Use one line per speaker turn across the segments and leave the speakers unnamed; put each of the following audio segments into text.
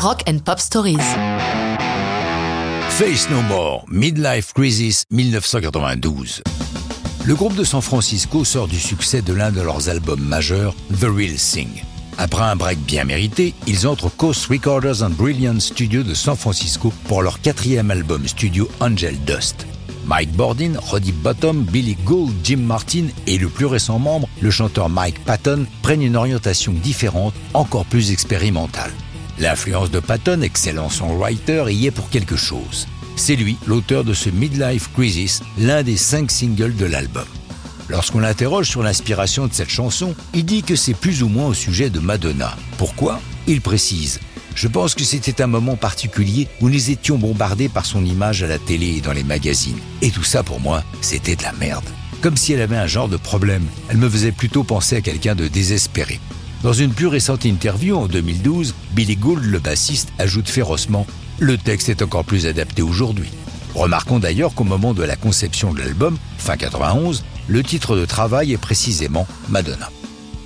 Rock and Pop Stories.
Face No More, Midlife Crisis 1992. Le groupe de San Francisco sort du succès de l'un de leurs albums majeurs, The Real Thing. Après un break bien mérité, ils entrent Coast Recorders and Brilliant Studio de San Francisco pour leur quatrième album studio Angel Dust. Mike Bordin, Roddy Bottom, Billy Gould, Jim Martin et le plus récent membre, le chanteur Mike Patton, prennent une orientation différente, encore plus expérimentale. L'influence de Patton, excellent songwriter, y est pour quelque chose. C'est lui, l'auteur de ce Midlife Crisis, l'un des cinq singles de l'album. Lorsqu'on l'interroge sur l'inspiration de cette chanson, il dit que c'est plus ou moins au sujet de Madonna. Pourquoi? Il précise Je pense que c'était un moment particulier où nous étions bombardés par son image à la télé et dans les magazines. Et tout ça pour moi, c'était de la merde. Comme si elle avait un genre de problème. Elle me faisait plutôt penser à quelqu'un de désespéré. Dans une plus récente interview en 2012, Billy Gould, le bassiste, ajoute férocement Le texte est encore plus adapté aujourd'hui. Remarquons d'ailleurs qu'au moment de la conception de l'album, fin 91, le titre de travail est précisément Madonna.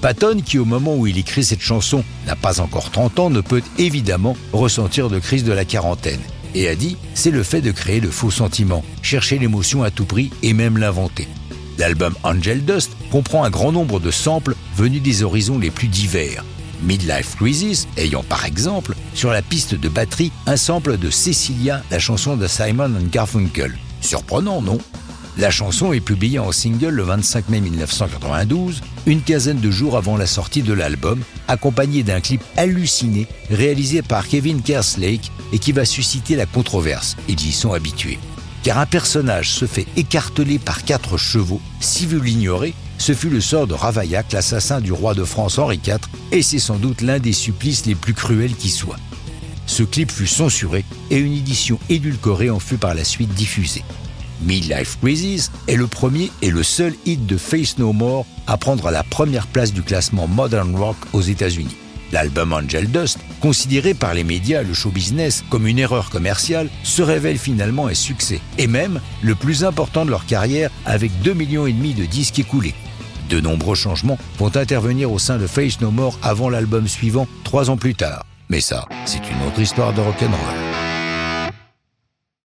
Patton, qui au moment où il écrit cette chanson n'a pas encore 30 ans, ne peut évidemment ressentir de crise de la quarantaine. Et a dit, c'est le fait de créer le faux sentiment, chercher l'émotion à tout prix et même l'inventer. L'album Angel Dust comprend un grand nombre de samples venus des horizons les plus divers. Midlife Crisis ayant par exemple sur la piste de batterie un sample de Cecilia, la chanson de Simon Garfunkel. Surprenant, non? La chanson est publiée en single le 25 mai 1992, une quinzaine de jours avant la sortie de l'album, accompagnée d'un clip halluciné réalisé par Kevin Kerslake et qui va susciter la controverse. Ils y sont habitués car un personnage se fait écarteler par quatre chevaux. Si vous l'ignorez, ce fut le sort de Ravaillac, l'assassin du roi de France Henri IV, et c'est sans doute l'un des supplices les plus cruels qui soient. Ce clip fut censuré et une édition édulcorée en fut par la suite diffusée. Midlife Crisis est le premier et le seul hit de Face No More à prendre la première place du classement Modern Rock aux États-Unis. L'album Angel Dust, considéré par les médias, le show business, comme une erreur commerciale, se révèle finalement un succès, et même le plus important de leur carrière avec 2,5 millions de disques écoulés. De nombreux changements vont intervenir au sein de Face No More avant l'album suivant, trois ans plus tard. Mais ça, c'est une autre histoire de rock'n'roll.